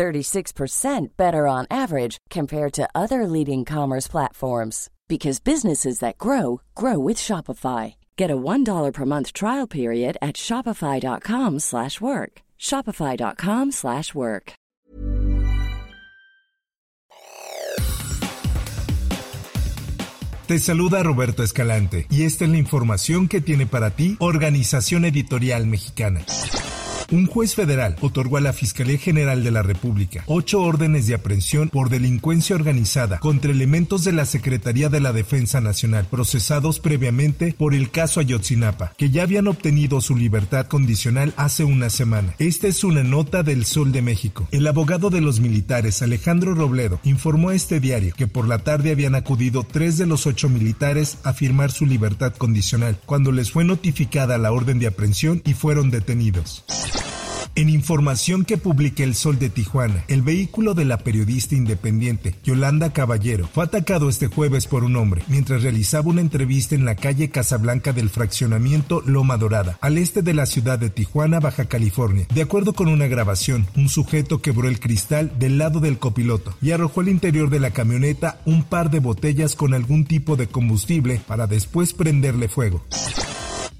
36% better on average compared to other leading commerce platforms because businesses that grow grow with Shopify. Get a $1 per month trial period at shopify.com/work. shopify.com/work. Te saluda Roberto Escalante y esta es la información que tiene para ti Organización Editorial Mexicana. Un juez federal otorgó a la Fiscalía General de la República ocho órdenes de aprehensión por delincuencia organizada contra elementos de la Secretaría de la Defensa Nacional procesados previamente por el caso Ayotzinapa, que ya habían obtenido su libertad condicional hace una semana. Esta es una nota del Sol de México. El abogado de los militares, Alejandro Robledo, informó a este diario que por la tarde habían acudido tres de los ocho militares a firmar su libertad condicional, cuando les fue notificada la orden de aprehensión y fueron detenidos. En información que publica El Sol de Tijuana, el vehículo de la periodista independiente Yolanda Caballero fue atacado este jueves por un hombre mientras realizaba una entrevista en la calle Casablanca del fraccionamiento Loma Dorada, al este de la ciudad de Tijuana, Baja California. De acuerdo con una grabación, un sujeto quebró el cristal del lado del copiloto y arrojó al interior de la camioneta un par de botellas con algún tipo de combustible para después prenderle fuego.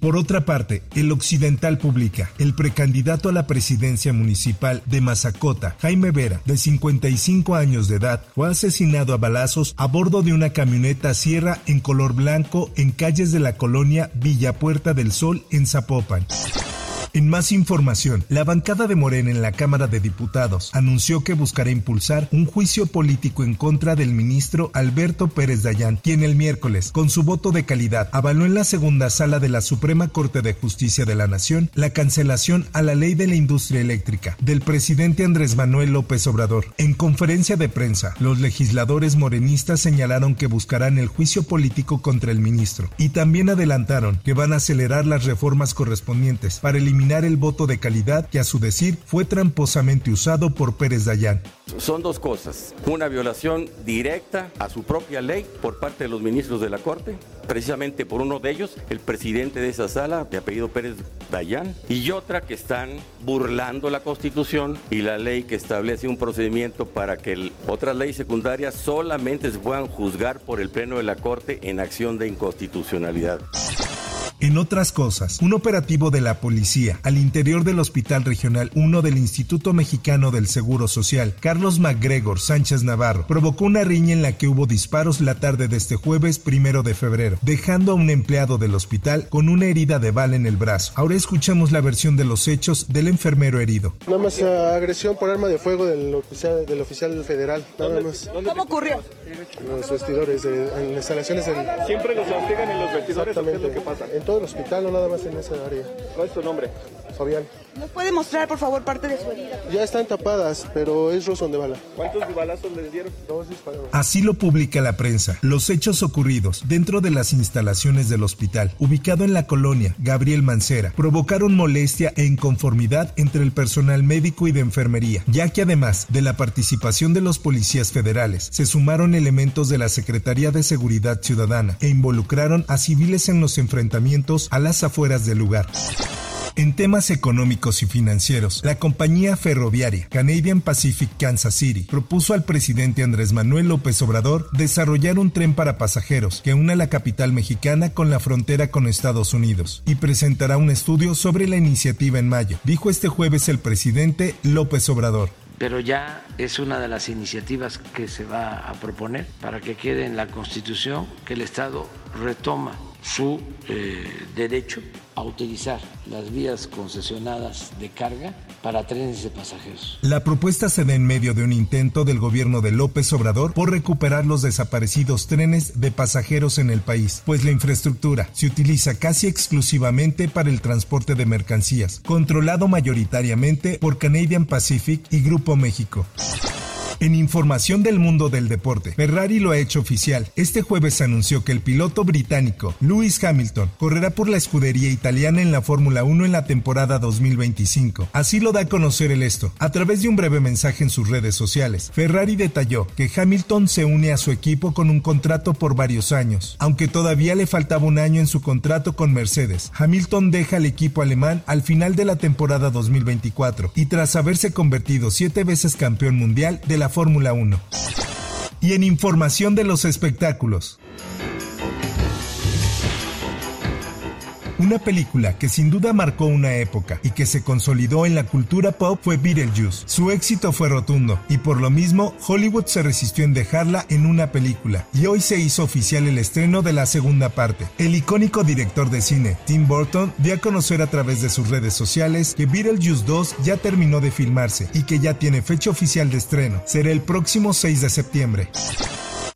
Por otra parte, el Occidental publica, el precandidato a la presidencia municipal de Mazacota, Jaime Vera, de 55 años de edad, fue asesinado a balazos a bordo de una camioneta sierra en color blanco en calles de la colonia Villa Puerta del Sol en Zapopan. En más información, la bancada de Morena en la Cámara de Diputados anunció que buscará impulsar un juicio político en contra del ministro Alberto Pérez Dayán, quien el miércoles, con su voto de calidad, avaló en la segunda sala de la Suprema Corte de Justicia de la Nación la cancelación a la ley de la industria eléctrica del presidente Andrés Manuel López Obrador. En conferencia de prensa, los legisladores morenistas señalaron que buscarán el juicio político contra el ministro y también adelantaron que van a acelerar las reformas correspondientes para eliminar el voto de calidad que a su decir fue tramposamente usado por Pérez Dayán. Son dos cosas. Una violación directa a su propia ley por parte de los ministros de la Corte, precisamente por uno de ellos, el presidente de esa sala, de apellido Pérez Dayán, y otra que están burlando la Constitución y la ley que establece un procedimiento para que otras leyes secundarias solamente se puedan juzgar por el Pleno de la Corte en acción de inconstitucionalidad. En otras cosas, un operativo de la policía al interior del Hospital Regional 1 del Instituto Mexicano del Seguro Social, Carlos MacGregor Sánchez Navarro, provocó una riña en la que hubo disparos la tarde de este jueves primero de febrero, dejando a un empleado del hospital con una herida de bala en el brazo. Ahora escuchamos la versión de los hechos del enfermero herido. Nada más uh, agresión por arma de fuego del oficial, del oficial federal. Nada más. ¿Cómo ocurrió? En los vestidores, de, en las instalaciones del... Siempre los obligan en los vestidores, ¿o ¿qué es lo que pasa? Todo el hospital, no nada más en esa área. ¿Cuál es tu nombre? Fabián. ¿Nos puede mostrar, por favor, parte de su herida? Ya están tapadas, pero es rozón de bala. ¿Cuántos balazos les dieron? Dos disparos. Así lo publica la prensa. Los hechos ocurridos dentro de las instalaciones del hospital, ubicado en la colonia Gabriel Mancera, provocaron molestia e inconformidad entre el personal médico y de enfermería, ya que además de la participación de los policías federales, se sumaron elementos de la Secretaría de Seguridad Ciudadana e involucraron a civiles en los enfrentamientos a las afueras del lugar. En temas económicos y financieros, la compañía ferroviaria Canadian Pacific Kansas City propuso al presidente Andrés Manuel López Obrador desarrollar un tren para pasajeros que una la capital mexicana con la frontera con Estados Unidos y presentará un estudio sobre la iniciativa en mayo, dijo este jueves el presidente López Obrador. Pero ya es una de las iniciativas que se va a proponer para que quede en la Constitución que el Estado retoma su eh, derecho a utilizar las vías concesionadas de carga para trenes de pasajeros. La propuesta se da en medio de un intento del gobierno de López Obrador por recuperar los desaparecidos trenes de pasajeros en el país, pues la infraestructura se utiliza casi exclusivamente para el transporte de mercancías, controlado mayoritariamente por Canadian Pacific y Grupo México. En información del mundo del deporte, Ferrari lo ha hecho oficial. Este jueves anunció que el piloto británico Lewis Hamilton correrá por la escudería italiana en la Fórmula 1 en la temporada 2025. Así lo da a conocer el esto. A través de un breve mensaje en sus redes sociales, Ferrari detalló que Hamilton se une a su equipo con un contrato por varios años. Aunque todavía le faltaba un año en su contrato con Mercedes, Hamilton deja el equipo alemán al final de la temporada 2024 y tras haberse convertido siete veces campeón mundial de la Fórmula 1. Y en información de los espectáculos. Una película que sin duda marcó una época y que se consolidó en la cultura pop fue Beetlejuice. Su éxito fue rotundo y por lo mismo Hollywood se resistió en dejarla en una película y hoy se hizo oficial el estreno de la segunda parte. El icónico director de cine Tim Burton dio a conocer a través de sus redes sociales que Beetlejuice 2 ya terminó de filmarse y que ya tiene fecha oficial de estreno. Será el próximo 6 de septiembre.